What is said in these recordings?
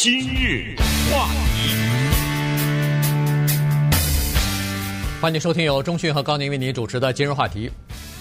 今日话题，欢迎收听由中讯和高宁为您主持的今日话题。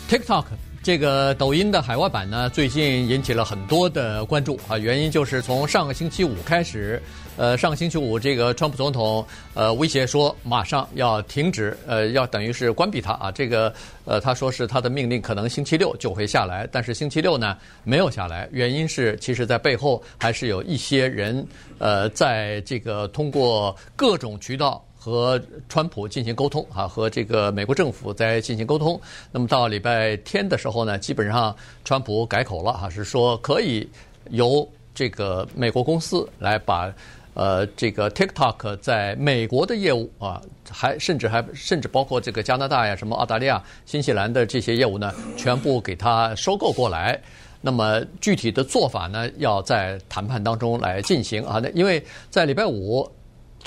TikTok 这个抖音的海外版呢，最近引起了很多的关注啊。原因就是从上个星期五开始。呃，上个星期五，这个川普总统呃威胁说，马上要停止，呃，要等于是关闭它啊。这个呃，他说是他的命令可能星期六就会下来，但是星期六呢没有下来，原因是其实在背后还是有一些人呃，在这个通过各种渠道和川普进行沟通啊，和这个美国政府在进行沟通。那么到礼拜天的时候呢，基本上川普改口了哈，是说可以由这个美国公司来把。呃，这个 TikTok 在美国的业务啊，还甚至还甚至包括这个加拿大呀、什么澳大利亚、新西兰的这些业务呢，全部给它收购过来。那么具体的做法呢，要在谈判当中来进行啊。那因为在礼拜五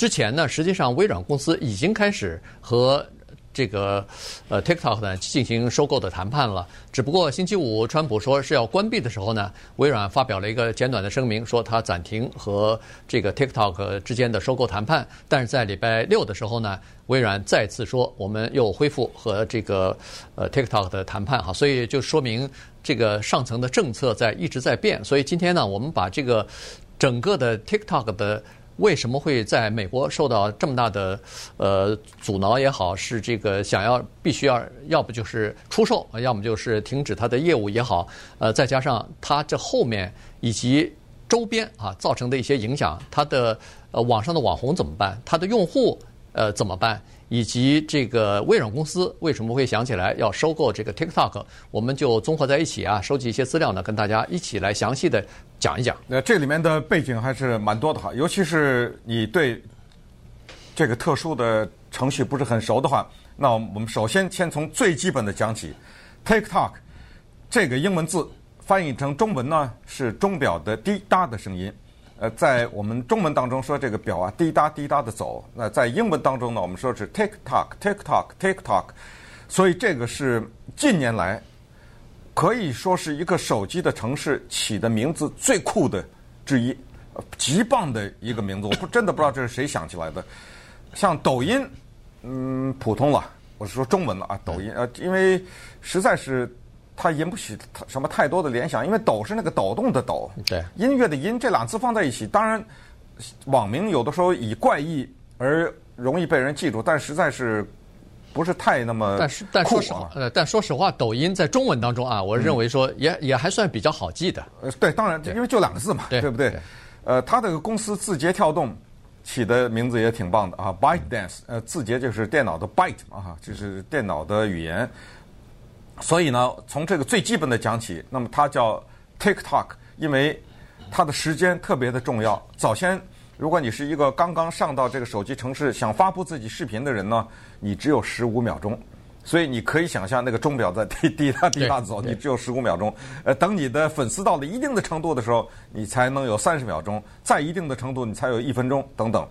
之前呢，实际上微软公司已经开始和。这个呃，TikTok 呢进行收购的谈判了。只不过星期五，川普说是要关闭的时候呢，微软发表了一个简短的声明，说他暂停和这个 TikTok 之间的收购谈判。但是在礼拜六的时候呢，微软再次说我们又恢复和这个呃 TikTok 的谈判哈，所以就说明这个上层的政策在一直在变。所以今天呢，我们把这个整个的 TikTok 的。为什么会在美国受到这么大的呃阻挠也好，是这个想要必须要要不就是出售，要么就是停止它的业务也好，呃，再加上它这后面以及周边啊造成的一些影响，它的呃网上的网红怎么办？它的用户呃怎么办？以及这个微软公司为什么会想起来要收购这个 TikTok？我们就综合在一起啊，收集一些资料呢，跟大家一起来详细的讲一讲。那这里面的背景还是蛮多的哈，尤其是你对这个特殊的程序不是很熟的话，那我们首先先从最基本的讲起。TikTok 这个英文字翻译成中文呢，是钟表的滴答的声音。呃，在我们中文当中说这个表啊，滴答滴答的走。那在英文当中呢，我们说是 TikTok TikTok TikTok，。所以这个是近年来可以说是一个手机的城市起的名字最酷的之一，极棒的一个名字。我不真的不知道这是谁想起来的。像抖音，嗯，普通了，我是说中文了啊，抖音呃，因为实在是。它引不起什么太多的联想，因为“抖”是那个抖动的“抖”，对，音乐的“音”，这两字放在一起，当然，网名有的时候以怪异而容易被人记住，但实在是不是太那么。但是，但说实话，呃，但说实话，抖音在中文当中啊，我认为说也、嗯、也还算比较好记的。呃，对，当然，因为就两个字嘛，对，对不对？对呃，它这个公司字节跳动起的名字也挺棒的啊，ByteDance，呃，字节就是电脑的 byte 嘛，哈，就是电脑的语言。所以呢，从这个最基本的讲起，那么它叫 TikTok，因为它的时间特别的重要。早先，如果你是一个刚刚上到这个手机城市想发布自己视频的人呢，你只有十五秒钟。所以你可以想象那个钟表在滴滴答滴答走，你只有十五秒钟。呃，等你的粉丝到了一定的程度的时候，你才能有三十秒钟；在一定的程度，你才有一分钟等等。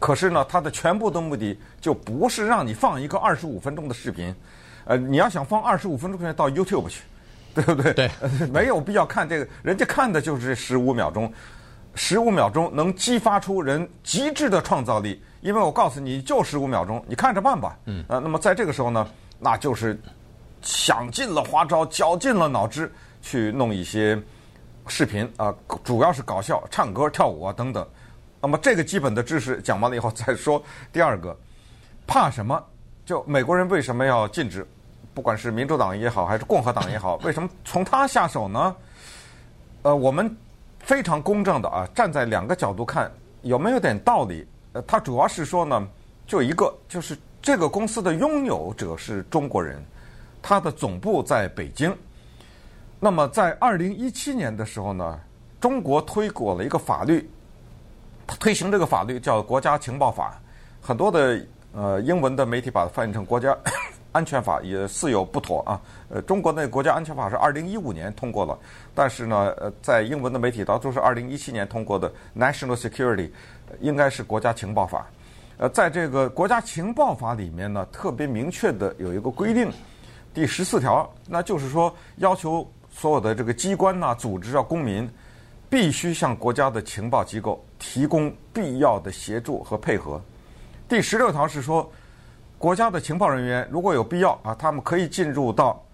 可是呢，它的全部的目的就不是让你放一个二十五分钟的视频。呃，你要想放二十五分钟，到 YouTube 去，对不对？对，没有必要看这个，人家看的就是这十五秒钟，十五秒钟能激发出人极致的创造力。因为我告诉你，就十五秒钟，你看着办吧。嗯。呃，那么在这个时候呢，那就是想尽了花招，绞尽了脑汁去弄一些视频啊，主要是搞笑、唱歌、跳舞啊等等。那么这个基本的知识讲完了以后，再说第二个，怕什么？就美国人为什么要禁止？不管是民主党也好，还是共和党也好，为什么从他下手呢？呃，我们非常公正的啊，站在两个角度看，有没有点道理？呃，他主要是说呢，就一个，就是这个公司的拥有者是中国人，他的总部在北京。那么在二零一七年的时候呢，中国推广了一个法律，推行这个法律叫《国家情报法》，很多的。呃，英文的媒体把它翻译成国家安全法也似有不妥啊。呃，中国那国家安全法是二零一五年通过了，但是呢，呃，在英文的媒体当中是二零一七年通过的 National Security，应该是国家情报法。呃，在这个国家情报法里面呢，特别明确的有一个规定，第十四条，那就是说要求所有的这个机关呐、组织啊、公民必须向国家的情报机构提供必要的协助和配合。第十六条是说，国家的情报人员如果有必要啊，他们可以进入到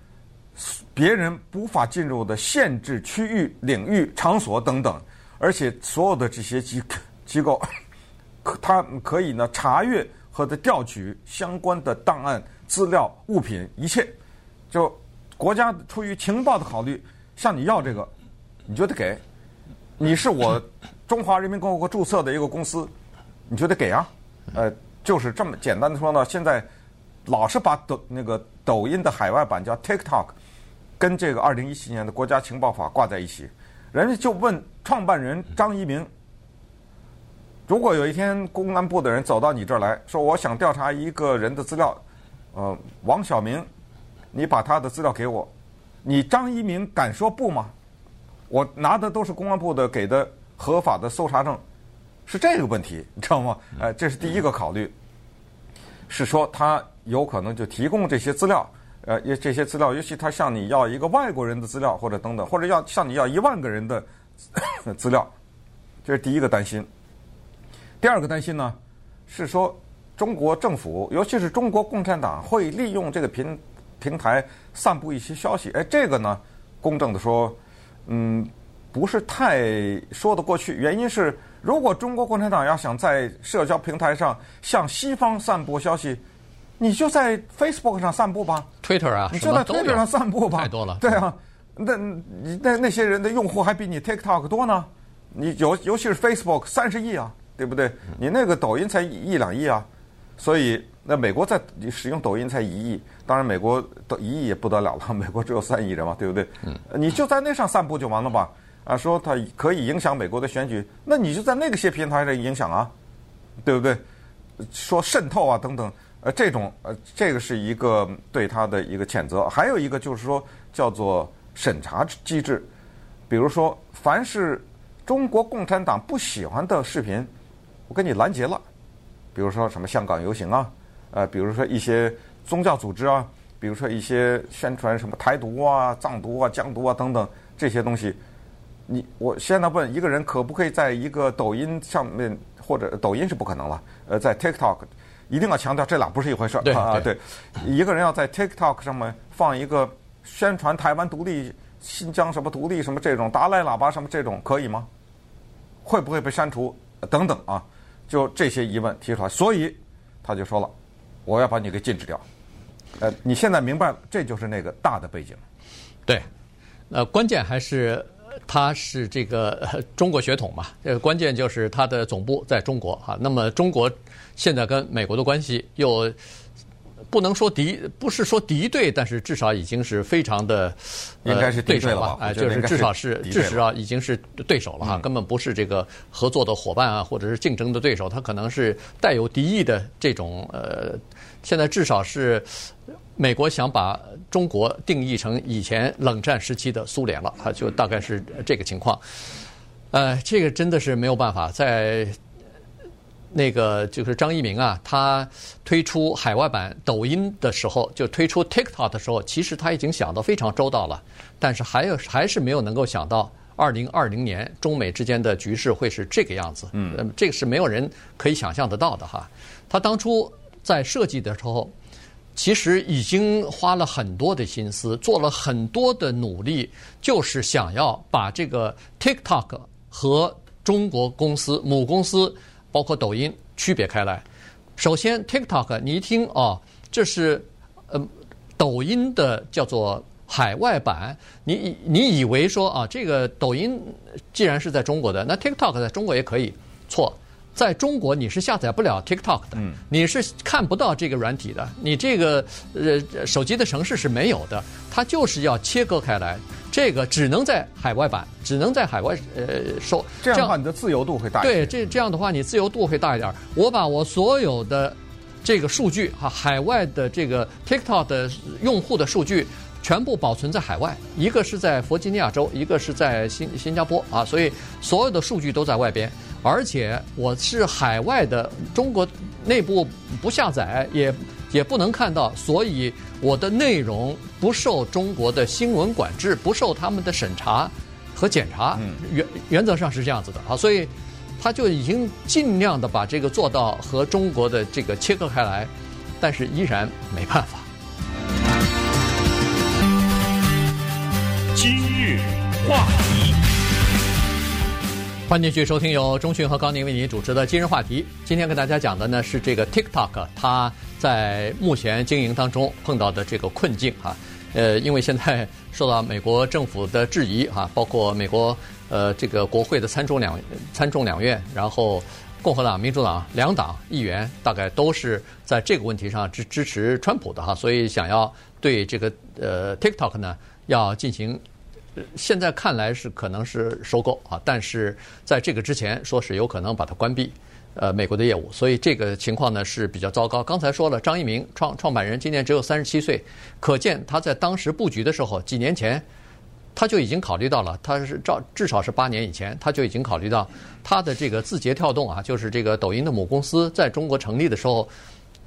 别人无法进入的限制区域、领域、场所等等，而且所有的这些机机构，可 他可以呢查阅和的调取相关的档案、资料、物品，一切就国家出于情报的考虑，向你要这个，你就得给。你是我中华人民共和国注册的一个公司，你就得给啊。呃，就是这么简单的说呢。现在老是把抖那个抖音的海外版叫 TikTok，跟这个二零一七年的国家情报法挂在一起。人家就问创办人张一鸣，如果有一天公安部的人走到你这儿来说，我想调查一个人的资料，呃，王晓明，你把他的资料给我，你张一鸣敢说不吗？我拿的都是公安部的给的合法的搜查证，是这个问题，你知道吗？呃，这是第一个考虑，是说他有可能就提供这些资料，呃，这些资料，尤其他向你要一个外国人的资料，或者等等，或者要向你要一万个人的 资料，这是第一个担心。第二个担心呢，是说中国政府，尤其是中国共产党，会利用这个平平台散布一些消息。哎，这个呢，公正的说。嗯，不是太说得过去。原因是，如果中国共产党要想在社交平台上向西方散播消息，你就在 Facebook 上散布吧，Twitter 啊，你就在 Twitter 上散布吧，太多了。对啊，那那那些人的用户还比你 TikTok 多呢。你尤尤其是 Facebook 三十亿啊，对不对？你那个抖音才一两亿啊，所以那美国在使用抖音才一亿。当然，美国的一亿也不得了了，美国只有三亿人嘛，对不对？嗯，你就在那上散布就完了吧？啊，说它可以影响美国的选举，那你就在那个些平台上影响啊，对不对？说渗透啊等等，呃，这种呃，这个是一个对他的一个谴责。还有一个就是说叫做审查机制，比如说凡是中国共产党不喜欢的视频，我给你拦截了。比如说什么香港游行啊，呃，比如说一些。宗教组织啊，比如说一些宣传什么台独啊、藏独啊、疆独啊等等这些东西，你我现在问一个人可不可以在一个抖音上面，或者抖音是不可能了，呃，在 TikTok 一定要强调这俩不是一回事儿啊。对，一个人要在 TikTok 上面放一个宣传台湾独立、新疆什么独立什么这种达赖喇叭什么这种可以吗？会不会被删除？等等啊，就这些疑问提出来，所以他就说了，我要把你给禁止掉。呃，你现在明白了，这就是那个大的背景。对，呃，关键还是它是这个 中国血统嘛。这个关键就是他的总部在中国哈。那么中国现在跟美国的关系又不能说敌，不是说敌对，但是至少已经是非常的应该是对手了。哎，就是至少是至少已经是对手了哈，根本不是这个合作的伙伴啊，或者是竞争的对手，他可能是带有敌意的这种呃。现在至少是美国想把中国定义成以前冷战时期的苏联了，啊，就大概是这个情况。呃，这个真的是没有办法，在那个就是张一鸣啊，他推出海外版抖音的时候，就推出 TikTok 的时候，其实他已经想得非常周到了，但是还有还是没有能够想到二零二零年中美之间的局势会是这个样子。嗯，这个是没有人可以想象得到的哈。他当初。在设计的时候，其实已经花了很多的心思，做了很多的努力，就是想要把这个 TikTok 和中国公司母公司，包括抖音区别开来。首先，TikTok 你一听哦，这是呃抖音的叫做海外版，你你以为说啊，这个抖音既然是在中国的，那 TikTok 在中国也可以，错。在中国你是下载不了 TikTok 的，你是看不到这个软体的，你这个呃手机的城市是没有的，它就是要切割开来，这个只能在海外版，只能在海外呃收。这样的话，你的自由度会大一点。对，这这样的话，你自由度会大一点。我把我所有的这个数据哈，海外的这个 TikTok 的用户的数据全部保存在海外，一个是在弗吉尼亚州，一个是在新新加坡啊，所以所有的数据都在外边。而且我是海外的，中国内部不下载，也也不能看到，所以我的内容不受中国的新闻管制，不受他们的审查，和检查，原原则上是这样子的啊，所以他就已经尽量的把这个做到和中国的这个切割开来，但是依然没办法。今日话题，欢迎继续收听由中讯和高宁为您主持的今日话题。今天跟大家讲的呢是这个 TikTok，它在目前经营当中碰到的这个困境啊。呃，因为现在 受到美国政府的质疑哈，包括美国呃这个国会的参众两参众两院，然后共和党、民主党两党议员大概都是在这个问题上支支持川普的哈，所以想要对这个呃 TikTok 呢要进行，现在看来是可能是收购啊，但是在这个之前说是有可能把它关闭。呃，美国的业务，所以这个情况呢是比较糟糕。刚才说了，张一鸣创创办人今年只有三十七岁，可见他在当时布局的时候，几年前他就已经考虑到了，他是照至少是八年以前，他就已经考虑到他的这个字节跳动啊，就是这个抖音的母公司在中国成立的时候，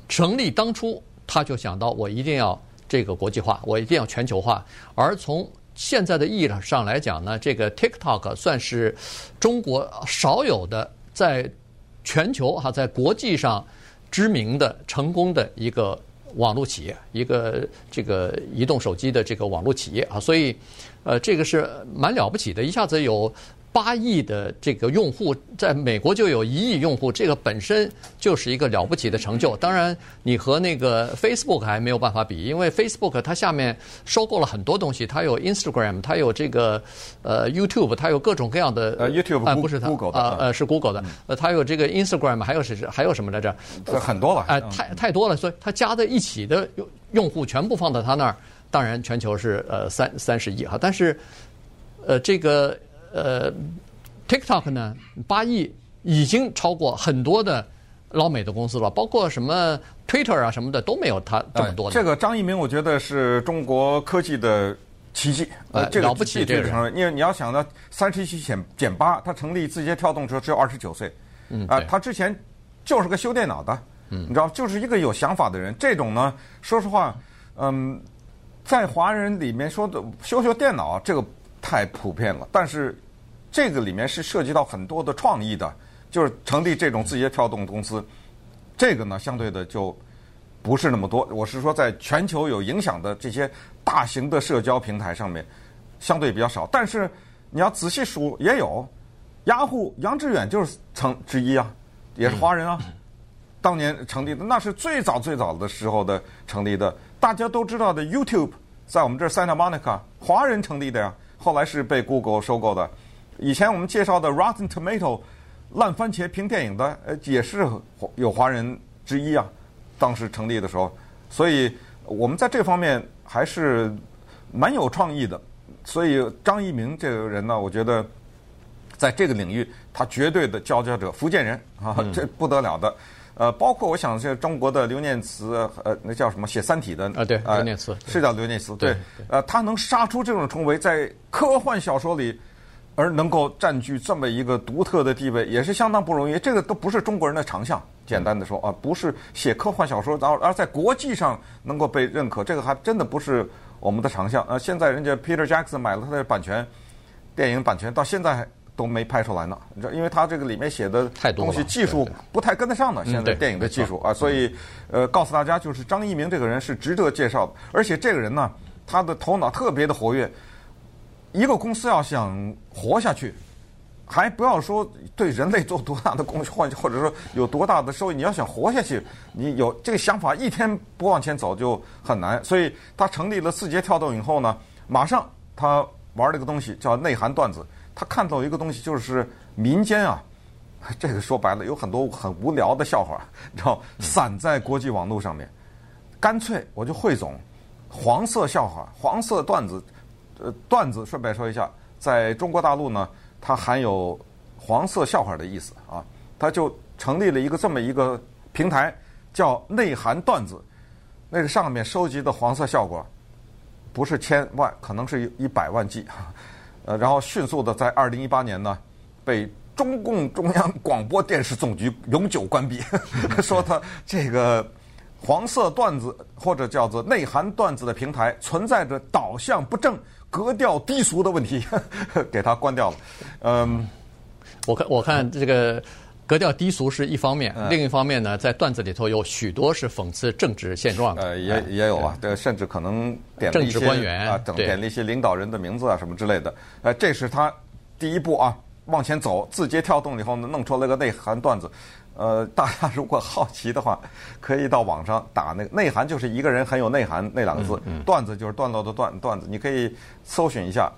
成立当初他就想到我一定要这个国际化，我一定要全球化。而从现在的意义上来讲呢，这个 TikTok 算是中国少有的在。全球哈，在国际上知名的、成功的一个网络企业，一个这个移动手机的这个网络企业啊，所以，呃，这个是蛮了不起的，一下子有。八亿的这个用户，在美国就有一亿用户，这个本身就是一个了不起的成就。当然，你和那个 Facebook 还没有办法比，因为 Facebook 它下面收购了很多东西，它有 Instagram，它有这个呃 YouTube，它有各种各样的呃 YouTube 啊不是它 Google 的啊呃是 Google 的，呃它有这个 Instagram，还有是还有什么来着？很多吧，哎，太太多了，所以它加在一起的用用户全部放到它那儿，当然全球是呃三三十亿哈，但是呃这个。呃，TikTok 呢，八亿已经超过很多的老美的公司了，包括什么 Twitter 啊什么的都没有它这么多的。这个张一鸣，我觉得是中国科技的奇迹，呃，这个了不起这个人。因为你要想到三十七减减八，他成立字节跳动时候只有二十九岁，嗯，啊，他之前就是个修电脑的，嗯，你知道，就是一个有想法的人。这种呢，说实话，嗯，在华人里面说的修修电脑这个。太普遍了，但是这个里面是涉及到很多的创意的，就是成立这种字节跳动公司，这个呢相对的就不是那么多。我是说，在全球有影响的这些大型的社交平台上面，相对比较少。但是你要仔细数，也有雅虎，杨致远就是成之一啊，也是华人啊，当年成立的，那是最早最早的时候的成立的。大家都知道的 YouTube，在我们这儿 Santa Monica，华人成立的呀。后来是被 Google 收购的。以前我们介绍的 Rotten Tomato 烂番茄评电影的，呃，也是有华人之一啊。当时成立的时候，所以我们在这方面还是蛮有创意的。所以张一鸣这个人呢，我觉得在这个领域他绝对的佼佼者，福建人啊，这不得了的。呃，包括我想是中国的刘念慈，呃，那叫什么写《三体》的啊，对，刘念慈是叫刘念慈，对，呃，他能杀出这种重围，在科幻小说里，而能够占据这么一个独特的地位，也是相当不容易。这个都不是中国人的长项，简单的说啊，不是写科幻小说，而而在国际上能够被认可，这个还真的不是我们的长项。呃，现在人家 Peter Jackson 买了他的版权，电影版权到现在还。都没拍出来呢，你知道，因为他这个里面写的东西技术不太跟得上呢。现在电影的技术啊，所以呃，告诉大家，就是张一鸣这个人是值得介绍的，而且这个人呢，他的头脑特别的活跃。一个公司要想活下去，还不要说对人类做多大的贡献，或或者说有多大的收益，你要想活下去，你有这个想法，一天不往前走就很难。所以他成立了字节跳动以后呢，马上他玩了一个东西叫内涵段子。他看到一个东西，就是民间啊，这个说白了有很多很无聊的笑话，然后散在国际网络上面。干脆我就汇总黄色笑话、黄色段子。呃，段子顺便说一下，在中国大陆呢，它含有黄色笑话的意思啊。他就成立了一个这么一个平台，叫内涵段子。那个上面收集的黄色笑话，不是千万，可能是一百万计。呃，然后迅速的在二零一八年呢，被中共中央广播电视总局永久关闭，说他这个黄色段子或者叫做内涵段子的平台存在着导向不正、格调低俗的问题，给他关掉了。嗯，我看我看这个格调低俗是一方面，嗯、另一方面呢，在段子里头有许多是讽刺政治现状的。呃，也也有啊，对，甚至可能点了一些政治官员啊，等点了一些领导人的名字啊什么之类的。呃，这是他第一步啊，往前走，字节跳动以后呢，弄出来个内涵段子。呃，大家如果好奇的话，可以到网上打那个内涵，就是一个人很有内涵那两个字。嗯嗯、段子就是段落的段段子，你可以搜寻一下。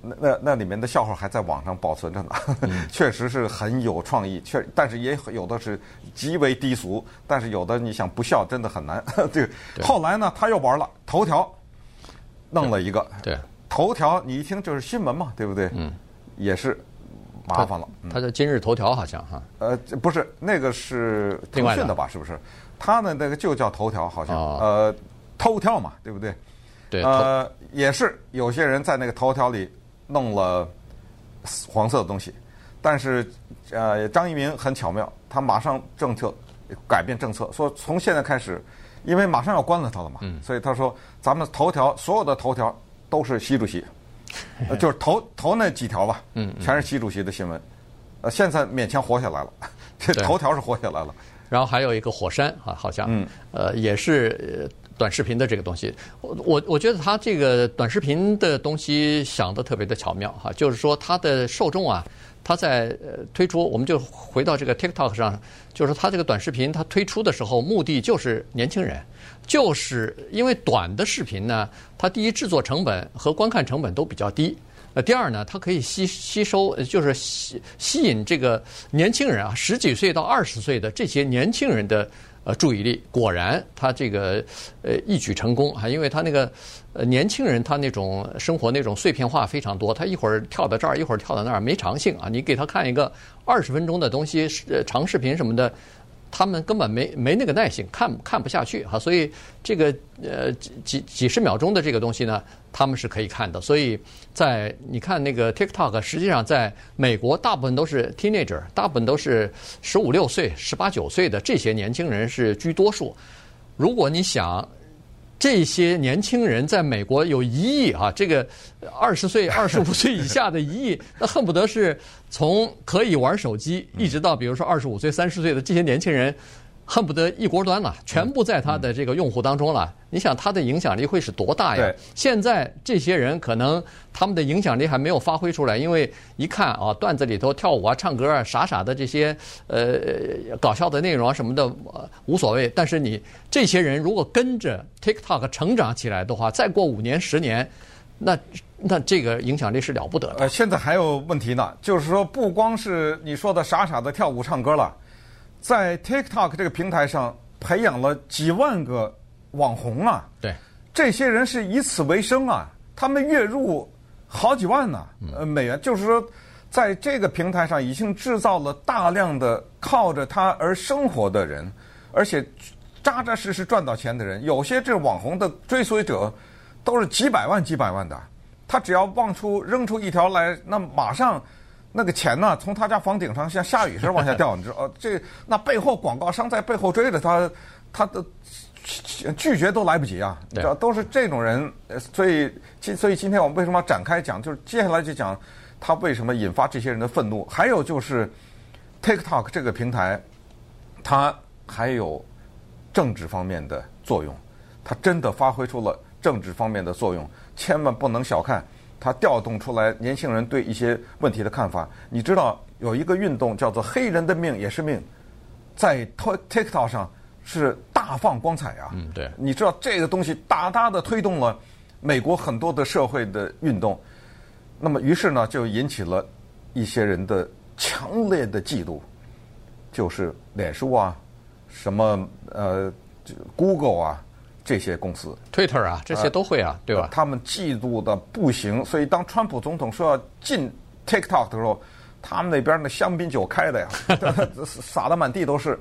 那那那里面的笑话还在网上保存着呢，嗯、确实是很有创意，确但是也有的是极为低俗，但是有的你想不笑真的很难。对，后来呢，他又玩了头条，弄了一个。对，对头条你一听就是新闻嘛，对不对？嗯，也是。麻烦了，他的今日头条好像哈，呃，不是那个是腾讯的吧？是不是？他呢那个就叫头条，好像呃，头条嘛，对不对？对，呃，也是有些人在那个头条里弄了黄色的东西，但是呃，张一鸣很巧妙，他马上政策改变政策，说从现在开始，因为马上要关了他了嘛，所以他说咱们头条所有的头条都是习主席。呃，就是头头那几条吧，嗯，全是习主席的新闻，呃，现在勉强活下来了，这头条是活下来了。然后还有一个火山啊，好像，嗯，呃，也是短视频的这个东西。我我我觉得他这个短视频的东西想得特别的巧妙哈，就是说他的受众啊，他在呃推出，我们就回到这个 TikTok 上，就是他这个短视频，他推出的时候目的就是年轻人。就是因为短的视频呢，它第一制作成本和观看成本都比较低，呃，第二呢，它可以吸吸收，就是吸吸引这个年轻人啊，十几岁到二十岁的这些年轻人的呃注意力。果然，他这个呃一举成功啊，因为他那个呃年轻人他那种生活那种碎片化非常多，他一会儿跳到这儿，一会儿跳到那儿，没长性啊。你给他看一个二十分钟的东西，呃，长视频什么的。他们根本没没那个耐性，看看不下去哈，所以这个呃几几几十秒钟的这个东西呢，他们是可以看的。所以在你看那个 TikTok，实际上在美国大部分都是 teenager，大部分都是十五六岁、十八九岁的这些年轻人是居多数。如果你想。这些年轻人在美国有一亿啊，这个二十岁、二十五岁以下的一亿，那恨不得是从可以玩手机，一直到比如说二十五岁、三十岁的这些年轻人。恨不得一锅端了，全部在他的这个用户当中了。你想他的影响力会是多大呀？对现在这些人可能他们的影响力还没有发挥出来，因为一看啊，段子里头跳舞啊、唱歌啊、傻傻的这些呃搞笑的内容啊什么的，呃，无所谓。但是你这些人如果跟着 TikTok 成长起来的话，再过五年、十年，那那这个影响力是了不得的。呃，现在还有问题呢，就是说不光是你说的傻傻的跳舞唱歌了。在 TikTok 这个平台上培养了几万个网红啊，对，这些人是以此为生啊，他们月入好几万呢，呃，美元，就是说，在这个平台上已经制造了大量的靠着他而生活的人，而且扎扎实实赚到钱的人，有些这网红的追随者都是几百万、几百万的，他只要往出扔出一条来，那马上。那个钱呢，从他家房顶上像下雨似的往下掉，你知道？这那背后广告商在背后追着他，他的拒绝都来不及啊！你知道，都是这种人，所以今所以今天我们为什么要展开讲？就是接下来就讲他为什么引发这些人的愤怒。还有就是 TikTok 这个平台，它还有政治方面的作用，它真的发挥出了政治方面的作用，千万不能小看。他调动出来年轻人对一些问题的看法。你知道有一个运动叫做“黑人的命也是命”，在 TikTok 上是大放光彩啊。嗯，对。你知道这个东西大大的推动了美国很多的社会的运动。那么于是呢，就引起了一些人的强烈的嫉妒，就是脸书啊，什么呃，Google 啊。这些公司，Twitter 啊，这些都会啊，呃、对吧？他们嫉妒的不行，所以当川普总统说要禁 TikTok 的时候，他们那边那香槟酒开的呀，洒的满地都是。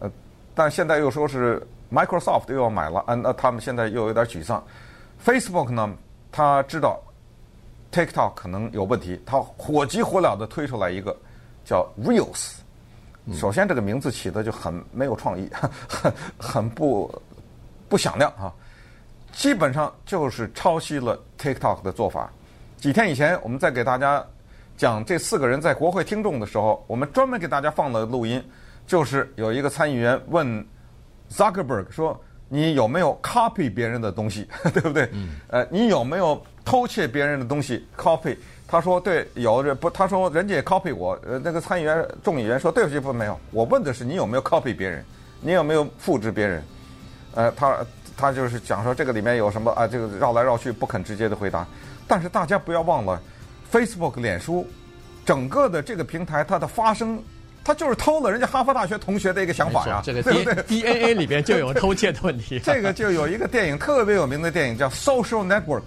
呃，但现在又说是 Microsoft 又要买了，嗯、呃，那他们现在又有点沮丧。Facebook 呢，他知道 TikTok 可能有问题，他火急火燎的推出来一个叫 Reels。首先这个名字起的就很没有创意，很很不。不响亮啊！基本上就是抄袭了 TikTok 的做法。几天以前，我们在给大家讲这四个人在国会听众的时候，我们专门给大家放了录音，就是有一个参议员问 Zuckerberg 说：“你有没有 copy 别人的东西，对不对？嗯、呃，你有没有偷窃别人的东西 copy？” 他说：“对，有这不？他说人家也 copy 我。呃，那个参议员众议员说：对不起，不没有。我问的是你有没有 copy 别人，你有没有复制别人？呃，他他就是讲说这个里面有什么啊？这个绕来绕去不肯直接的回答。但是大家不要忘了，Facebook 脸书整个的这个平台它的发生。”他就是偷了人家哈佛大学同学的一个想法呀，这个 D 对 DNA 里边就有偷窃的问题。这个就有一个电影特别有名的电影叫《Social Network》，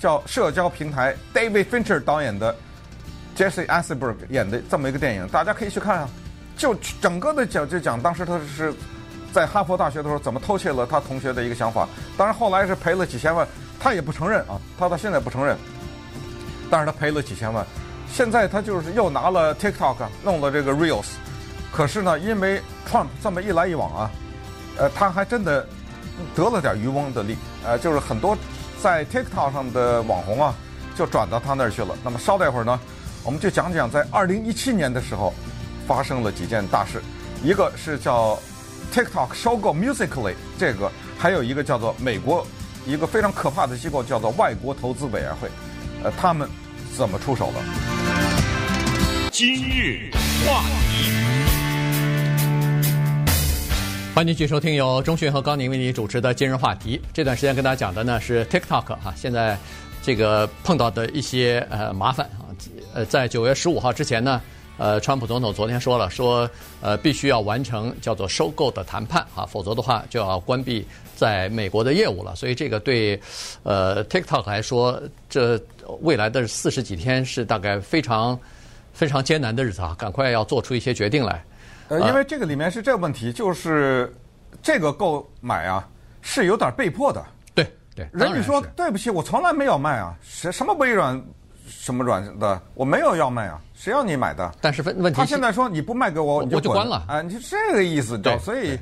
叫社交平台，David Fincher 导演的，Jesse Eisenberg 演的这么一个电影，大家可以去看啊。就整个的讲就讲当时他是在哈佛大学的时候怎么偷窃了他同学的一个想法，当然后来是赔了几千万，他也不承认啊，他到现在不承认，但是他赔了几千万。现在他就是又拿了 TikTok 弄了这个 Reels。可是呢，因为 Trump 这么一来一往啊，呃，他还真的得了点渔翁的利，呃，就是很多在 TikTok 上的网红啊，就转到他那儿去了。那么稍待会儿呢，我们就讲讲在二零一七年的时候发生了几件大事，一个是叫 TikTok 收购 Musical.ly 这个，还有一个叫做美国一个非常可怕的机构叫做外国投资委员会，呃，他们怎么出手的？今日话题。欢迎继续收听由中讯和高宁为你主持的今日话题。这段时间跟大家讲的呢是 TikTok 哈，现在这个碰到的一些呃麻烦啊。呃，在九月十五号之前呢，呃，川普总统昨天说了，说呃必须要完成叫做收购的谈判啊，否则的话就要关闭在美国的业务了。所以这个对呃 TikTok 来说，这未来的四十几天是大概非常非常艰难的日子啊，赶快要做出一些决定来。呃，因为这个里面是这个问题，就是这个购买啊是有点被迫的。对对，人家说对不起，我从来没有卖啊，什什么微软什么软的，我没有要卖啊，谁要你买的？但是问问题，他现在说你不卖给我，我就关了啊，你就这个意思，对，所以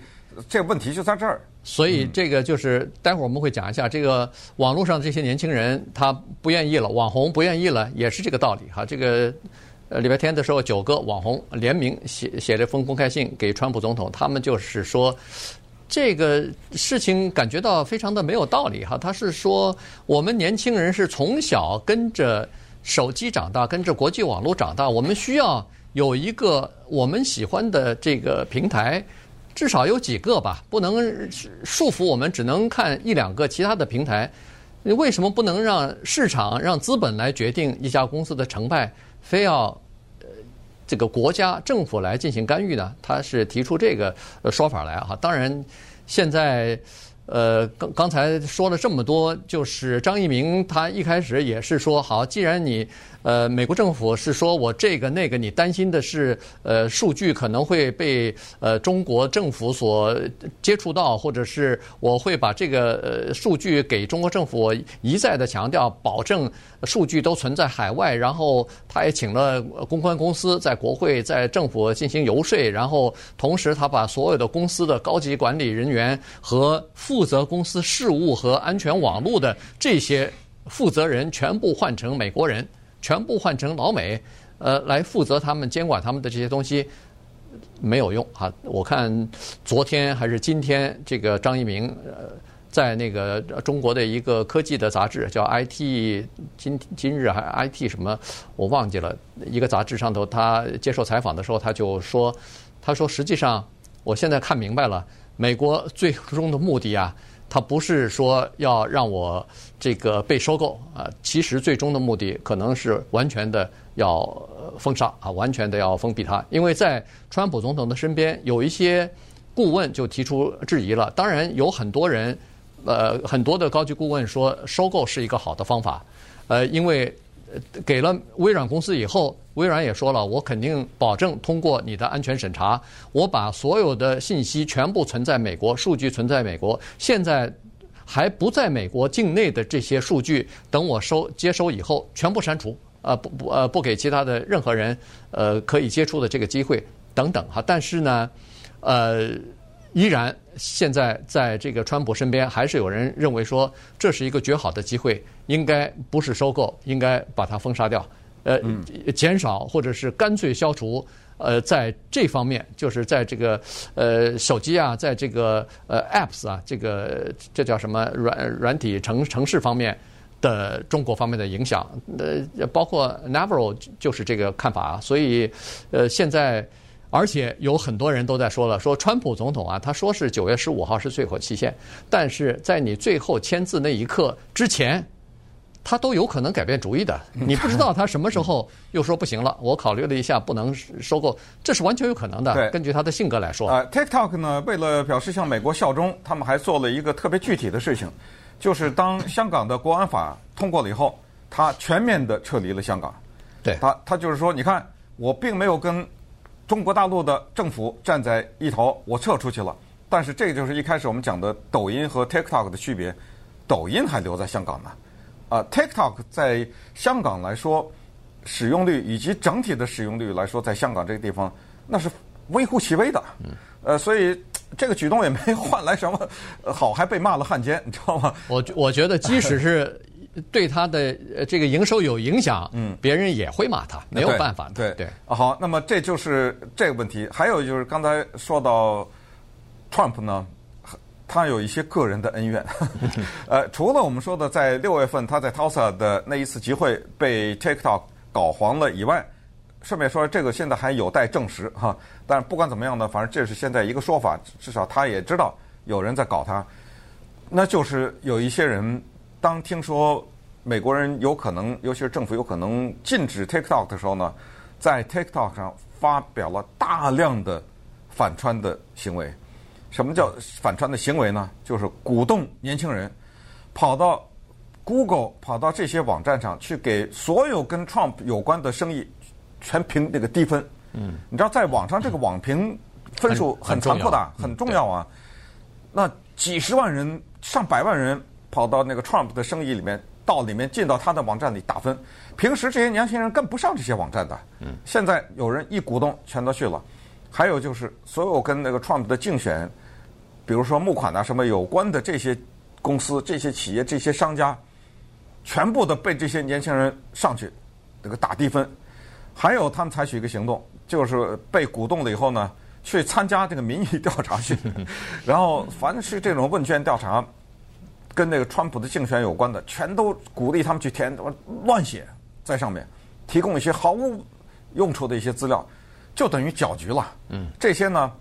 这个问题就在这儿。所以这个就是待会儿我们会讲一下，这个网络上这些年轻人他不愿意了，网红不愿意了，也是这个道理哈，这个。呃，礼拜天的时候，九个网红联名写写了封公开信给川普总统，他们就是说，这个事情感觉到非常的没有道理哈。他是说，我们年轻人是从小跟着手机长大，跟着国际网络长大，我们需要有一个我们喜欢的这个平台，至少有几个吧，不能束缚我们只能看一两个其他的平台。为什么不能让市场、让资本来决定一家公司的成败？非要这个国家政府来进行干预呢？他是提出这个说法来哈。当然，现在呃刚刚才说了这么多，就是张一鸣他一开始也是说好，既然你。呃，美国政府是说我这个那个，你担心的是，呃，数据可能会被呃中国政府所接触到，或者是我会把这个呃数据给中国政府。一再的强调，保证数据都存在海外。然后他也请了公关公司在国会、在政府进行游说，然后同时他把所有的公司的高级管理人员和负责公司事务和安全网络的这些负责人全部换成美国人。全部换成老美，呃，来负责他们监管他们的这些东西没有用啊！我看昨天还是今天，这个张一鸣呃，在那个中国的一个科技的杂志叫 IT 今今日还 IT 什么我忘记了，一个杂志上头，他接受采访的时候，他就说，他说实际上我现在看明白了，美国最终的目的啊。他不是说要让我这个被收购啊，其实最终的目的可能是完全的要封杀啊，完全的要封闭他。因为在川普总统的身边有一些顾问就提出质疑了。当然有很多人，呃，很多的高级顾问说收购是一个好的方法，呃，因为。给了微软公司以后，微软也说了，我肯定保证通过你的安全审查。我把所有的信息全部存在美国，数据存在美国。现在还不在美国境内的这些数据，等我收接收以后，全部删除。呃，不不呃，不给其他的任何人呃可以接触的这个机会等等哈。但是呢，呃，依然现在在这个川普身边，还是有人认为说这是一个绝好的机会，应该不是收购，应该把它封杀掉，呃，减少或者是干脆消除。呃，在这方面，就是在这个呃手机啊，在这个呃 apps 啊，这个这叫什么软软体城城市方面的中国方面的影响，呃，包括 Navarro 就是这个看法啊。所以，呃，现在而且有很多人都在说了，说川普总统啊，他说是九月十五号是最后期限，但是在你最后签字那一刻之前。他都有可能改变主意的，你不知道他什么时候又说不行了。我考虑了一下，不能收购，这是完全有可能的。对，根据他的性格来说。呃，TikTok 呢，为了表示向美国效忠，他们还做了一个特别具体的事情，就是当香港的国安法通过了以后，他全面的撤离了香港。对，他他就是说，你看，我并没有跟中国大陆的政府站在一头，我撤出去了。但是这就是一开始我们讲的抖音和 TikTok 的区别，抖音还留在香港呢。啊，TikTok 在香港来说，使用率以及整体的使用率来说，在香港这个地方那是微乎其微的。呃，所以这个举动也没换来什么好，还被骂了汉奸，你知道吗？我我觉得，即使是对他的这个营收有影响，嗯，别人也会骂他，没有办法的。对对。好，那么这就是这个问题。还有就是刚才说到 Trump 呢。他有一些个人的恩怨，呃，除了我们说的在六月份他在 Tulsa 的那一次集会被 TikTok 搞黄了以外，顺便说这个现在还有待证实哈。但是不管怎么样呢，反正这是现在一个说法，至少他也知道有人在搞他。那就是有一些人当听说美国人有可能，尤其是政府有可能禁止 TikTok 的时候呢，在 TikTok 上发表了大量的反川的行为。什么叫反川的行为呢？就是鼓动年轻人跑到 Google、跑到这些网站上去，给所有跟 Trump 有关的生意全评那个低分。嗯，你知道在网上这个网评分数很残酷的，很重要啊。那几十万人、上百万人跑到那个 Trump 的生意里面，到里面进到他的网站里打分。平时这些年轻人跟不上这些网站的。嗯，现在有人一鼓动，全都去了。还有就是所有跟那个 Trump 的竞选。比如说募款啊，什么有关的这些公司、这些企业、这些商家，全部的被这些年轻人上去这个打低分。还有他们采取一个行动，就是被鼓动了以后呢，去参加这个民意调查去。然后凡是这种问卷调查跟那个川普的竞选有关的，全都鼓励他们去填，乱写在上面，提供一些毫无用处的一些资料，就等于搅局了。嗯，这些呢。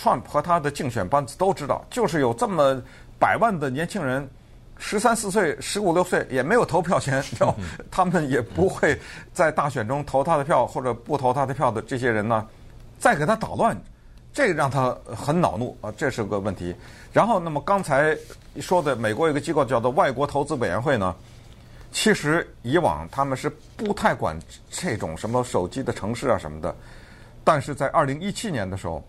Trump 和他的竞选班子都知道，就是有这么百万的年轻人，十三四岁、十五六岁也没有投票权，然后他们也不会在大选中投他的票或者不投他的票的这些人呢，再给他捣乱，这让他很恼怒啊，这是个问题。然后，那么刚才说的美国有个机构叫做外国投资委员会呢，其实以往他们是不太管这种什么手机的城市啊什么的，但是在二零一七年的时候。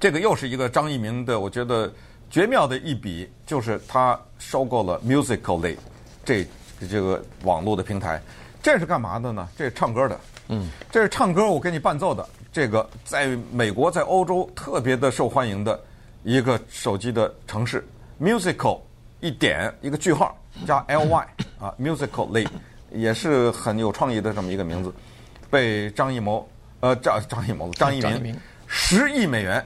这个又是一个张一鸣的，我觉得绝妙的一笔，就是他收购了 Musical.ly 这这个网络的平台。这是干嘛的呢？这是唱歌的，嗯，这是唱歌我给你伴奏的。这个在美国、在欧洲特别的受欢迎的一个手机的程式，Musical 一点一个句号加 ly 啊，Musical.ly 也是很有创意的这么一个名字，被张艺谋呃张张艺谋张一鸣十亿美元。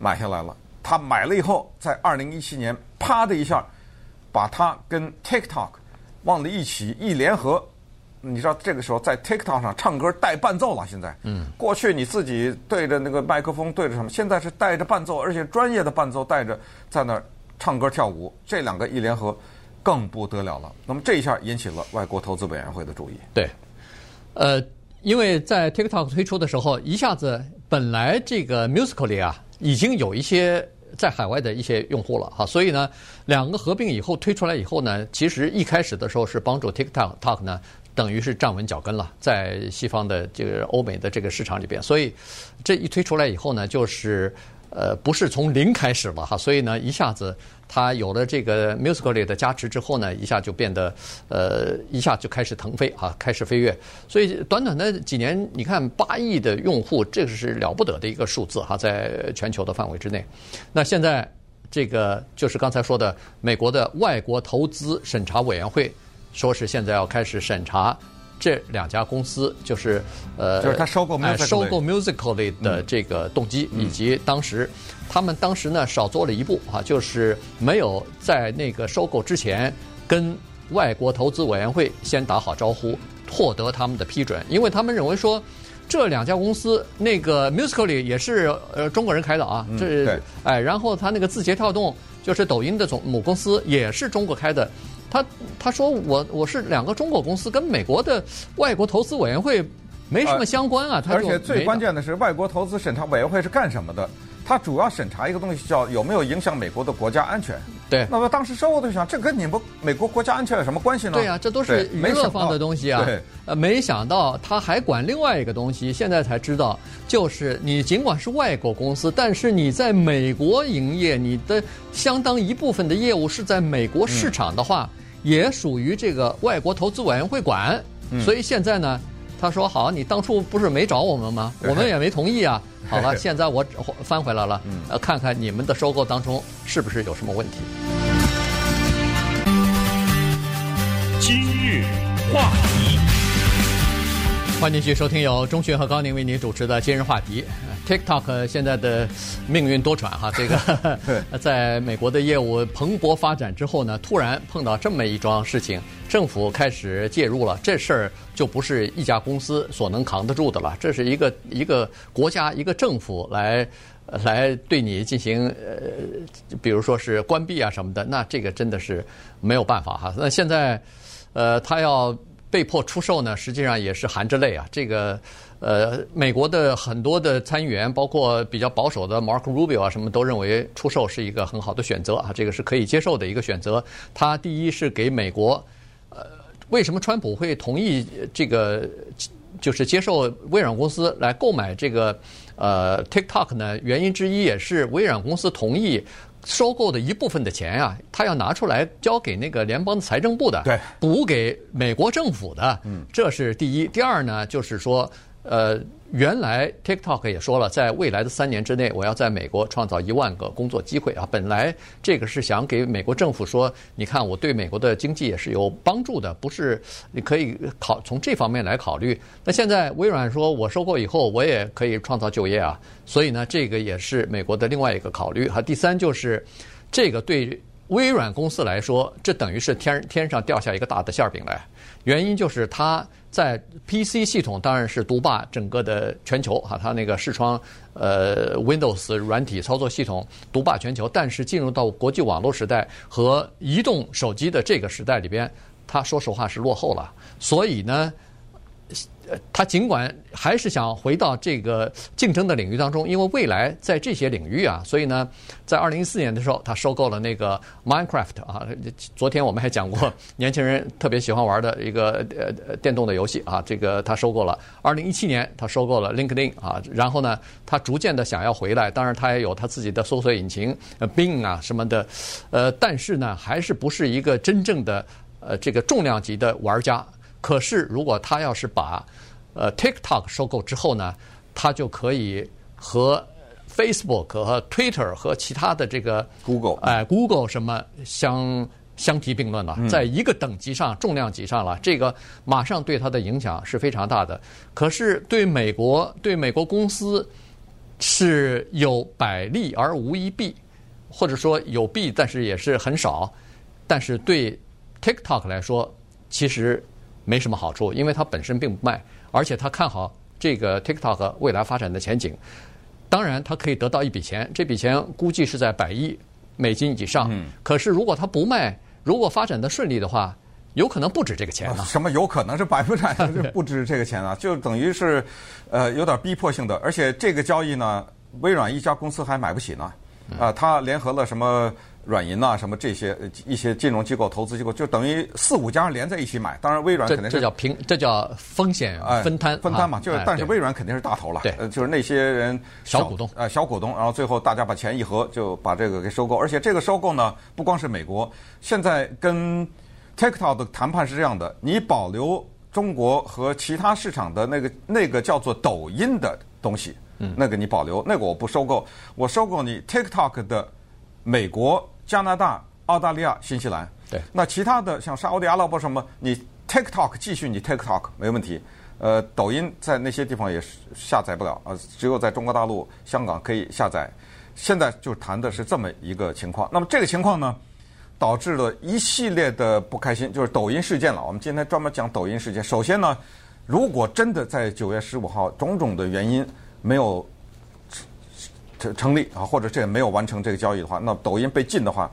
买下来了，他买了以后，在二零一七年，啪的一下，把他跟 TikTok 忘了一起一联合。你知道这个时候在 TikTok 上唱歌带伴奏了。现在，嗯，过去你自己对着那个麦克风对着什么，现在是带着伴奏，而且专业的伴奏带着在那儿唱歌跳舞。这两个一联合，更不得了了。那么这一下引起了外国投资委员会的注意。对，呃，因为在 TikTok 推出的时候，一下子本来这个 Musical.ly 啊。已经有一些在海外的一些用户了哈，所以呢，两个合并以后推出来以后呢，其实一开始的时候是帮助 TikTok 呢，等于是站稳脚跟了，在西方的这个欧美的这个市场里边，所以这一推出来以后呢，就是呃，不是从零开始吧哈，所以呢，一下子它有了这个 Musical.ly 的加持之后呢，一下就变得呃，一下就开始腾飞啊，开始飞跃。所以短短的几年，你看八亿的用户，这个是了不得的一个数字哈，在全球的范围之内。那现在这个就是刚才说的，美国的外国投资审查委员会说是现在要开始审查。这两家公司就是呃，就是他收购 Musical.ly 收购 Musical.ly 的这个动机，以及当时他们当时呢少做了一步啊，就是没有在那个收购之前跟外国投资委员会先打好招呼，获得他们的批准，因为他们认为说这两家公司那个 Musical.ly 也是呃中国人开的啊，这是哎，然后他那个字节跳动就是抖音的总母公司也是中国开的。他他说我我是两个中国公司，跟美国的外国投资委员会没什么相关啊。他而且最关键的是，外国投资审查委员会是干什么的？他主要审查一个东西，叫有没有影响美国的国家安全。对。那么当时收购的想，这跟你们美国国家安全有什么关系呢？对呀、啊，这都是娱乐方的东西啊。对。呃，没想到他还管另外一个东西，现在才知道，就是你尽管是外国公司，但是你在美国营业，你的相当一部分的业务是在美国市场的话。嗯也属于这个外国投资委员会管，所以现在呢，他说好，你当初不是没找我们吗？我们也没同意啊。好了，现在我 翻回来了，呃，看看你们的收购当中是不是有什么问题。今日话题，欢迎继续收听由钟迅和高宁为您主持的今日话题。TikTok 现在的命运多舛哈，这个 在美国的业务蓬勃发展之后呢，突然碰到这么一桩事情，政府开始介入了，这事儿就不是一家公司所能扛得住的了，这是一个一个国家一个政府来来对你进行呃，比如说是关闭啊什么的，那这个真的是没有办法哈。那现在呃，他要被迫出售呢，实际上也是含着泪啊，这个。呃，美国的很多的参议员，包括比较保守的 Mark Rubio 啊，什么都认为出售是一个很好的选择啊，这个是可以接受的一个选择。他第一是给美国，呃，为什么川普会同意这个，就是接受微软公司来购买这个呃 TikTok 呢？原因之一也是微软公司同意收购的一部分的钱啊，他要拿出来交给那个联邦财政部的，对，补给美国政府的，嗯，这是第一。第二呢，就是说。呃，原来 TikTok 也说了，在未来的三年之内，我要在美国创造一万个工作机会啊。本来这个是想给美国政府说，你看我对美国的经济也是有帮助的，不是你可以考从这方面来考虑。那现在微软说我收购以后，我也可以创造就业啊，所以呢，这个也是美国的另外一个考虑。哈，第三就是这个对微软公司来说，这等于是天天上掉下一个大的馅饼来，原因就是它。在 PC 系统当然是独霸整个的全球哈，它那个视窗呃 Windows 软体操作系统独霸全球，但是进入到国际网络时代和移动手机的这个时代里边，它说实话是落后了，所以呢。他尽管还是想回到这个竞争的领域当中，因为未来在这些领域啊，所以呢，在二零一四年的时候，他收购了那个 Minecraft 啊。昨天我们还讲过，年轻人特别喜欢玩的一个呃电动的游戏啊，这个他收购了。二零一七年，他收购了 LinkedIn 啊，然后呢，他逐渐的想要回来，当然他也有他自己的搜索引擎呃 Bing 啊什么的，呃，但是呢，还是不是一个真正的呃这个重量级的玩家。可是，如果他要是把呃 TikTok 收购之后呢，他就可以和 Facebook 和 Twitter 和其他的这个 Google 哎 Google 什么相相提并论了，在一个等级上、重量级上了，这个马上对他的影响是非常大的。可是对美国对美国公司是有百利而无一弊，或者说有弊，但是也是很少。但是对 TikTok 来说，其实。没什么好处，因为它本身并不卖，而且他看好这个 TikTok 未来发展的前景。当然，他可以得到一笔钱，这笔钱估计是在百亿美金以上。嗯。可是，如果他不卖，如果发展的顺利的话，有可能不止这个钱呢。什么有可能是百分之百是不止这个钱啊？就等于是，呃，有点逼迫性的。而且这个交易呢，微软一家公司还买不起呢。啊，他联合了什么？软银呐，什么这些一些金融机构、投资机构，就等于四五家连在一起买。当然，微软肯定是这叫平，这叫风险分摊、哎、分摊嘛。就是，但是微软肯定是大头了。对，就是那些人小股东，呃，小股东，然后最后大家把钱一合，就把这个给收购。而且这个收购呢，不光是美国，现在跟 TikTok 的谈判是这样的：你保留中国和其他市场的那个那个叫做抖音的东西，嗯，那个你保留，那个我不收购，我收购你 TikTok 的美国。加拿大、澳大利亚、新西兰，对，那其他的像沙乌地阿拉伯什么，你 TikTok 继续你 TikTok 没问题。呃，抖音在那些地方也是下载不了啊，只有在中国大陆、香港可以下载。现在就谈的是这么一个情况。那么这个情况呢，导致了一系列的不开心，就是抖音事件了。我们今天专门讲抖音事件。首先呢，如果真的在九月十五号种种的原因没有。成成立啊，或者这也没有完成这个交易的话，那抖音被禁的话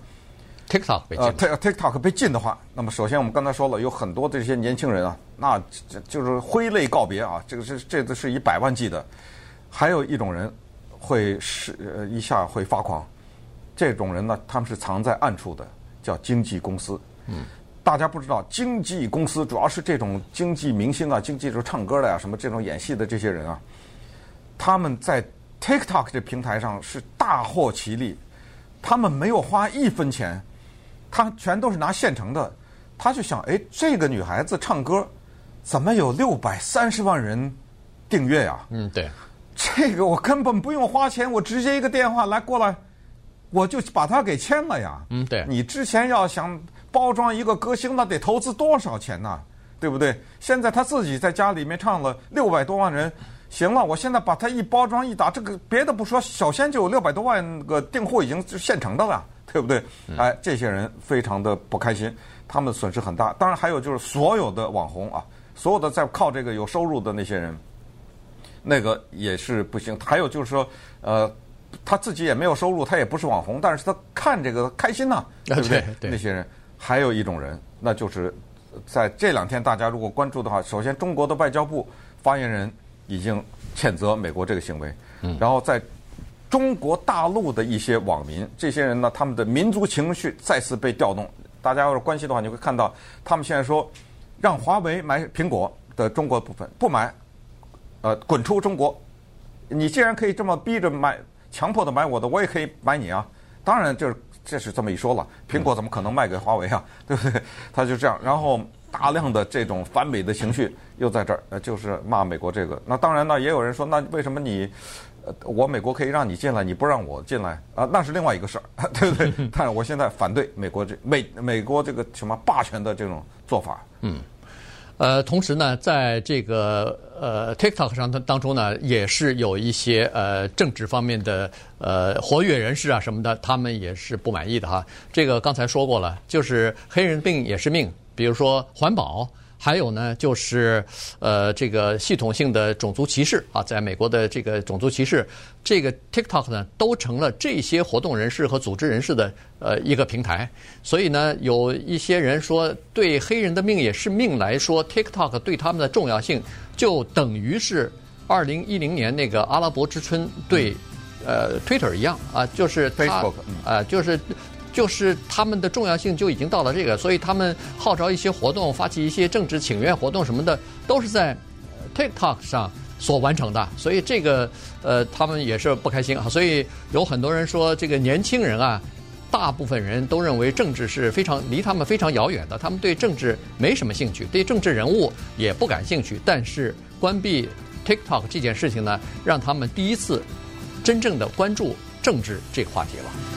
，TikTok 被禁，呃，TikTok 被禁的话，那么首先我们刚才说了，有很多的这些年轻人啊，那就是挥泪告别啊，这个是这都是以百万计的，还有一种人会是呃一下会发狂，这种人呢，他们是藏在暗处的，叫经纪公司。嗯，大家不知道，经纪公司主要是这种经纪明星啊，经纪就是唱歌的呀，什么这种演戏的这些人啊，他们在。TikTok 这平台上是大获其利，他们没有花一分钱，他全都是拿现成的。他就想，哎，这个女孩子唱歌，怎么有六百三十万人订阅呀？嗯，对，这个我根本不用花钱，我直接一个电话来过来，我就把她给签了呀。嗯，对，你之前要想包装一个歌星，那得投资多少钱呢？对不对？现在她自己在家里面唱了六百多万人。行了，我现在把它一包装一打，这个别的不说，首先就有六百多万个订货已经就现成的了，对不对？哎，这些人非常的不开心，他们损失很大。当然还有就是所有的网红啊，所有的在靠这个有收入的那些人，那个也是不行。还有就是说，呃，他自己也没有收入，他也不是网红，但是他看这个开心呐、啊，对不对？那些人，还有一种人，那就是在这两天大家如果关注的话，首先中国的外交部发言人。已经谴责美国这个行为，然后在中国大陆的一些网民，这些人呢，他们的民族情绪再次被调动。大家要是关心的话，你会看到他们现在说，让华为买苹果的中国部分不买，呃，滚出中国。你既然可以这么逼着买，强迫的买我的，我也可以买你啊。当然，就是这是这么一说了，苹果怎么可能卖给华为啊？对不对？他就这样，然后。大量的这种反美的情绪又在这儿，呃，就是骂美国这个。那当然呢，也有人说，那为什么你，呃，我美国可以让你进来，你不让我进来啊？那是另外一个事儿，对不对？但是我现在反对美国这美美国这个什么霸权的这种做法。嗯，呃，同时呢，在这个呃 TikTok 上当当中呢，也是有一些呃政治方面的呃活跃人士啊什么的，他们也是不满意的哈。这个刚才说过了，就是黑人病也是命。比如说环保，还有呢，就是呃，这个系统性的种族歧视啊，在美国的这个种族歧视，这个 TikTok 呢，都成了这些活动人士和组织人士的呃一个平台。所以呢，有一些人说，对黑人的命也是命来说，TikTok 对他们的重要性，就等于是二零一零年那个阿拉伯之春对呃 Twitter 一样啊，就是 Facebook 啊，就是。就是他们的重要性就已经到了这个，所以他们号召一些活动，发起一些政治请愿活动什么的，都是在 TikTok 上所完成的。所以这个呃，他们也是不开心啊。所以有很多人说，这个年轻人啊，大部分人都认为政治是非常离他们非常遥远的，他们对政治没什么兴趣，对政治人物也不感兴趣。但是关闭 TikTok 这件事情呢，让他们第一次真正的关注政治这个话题了。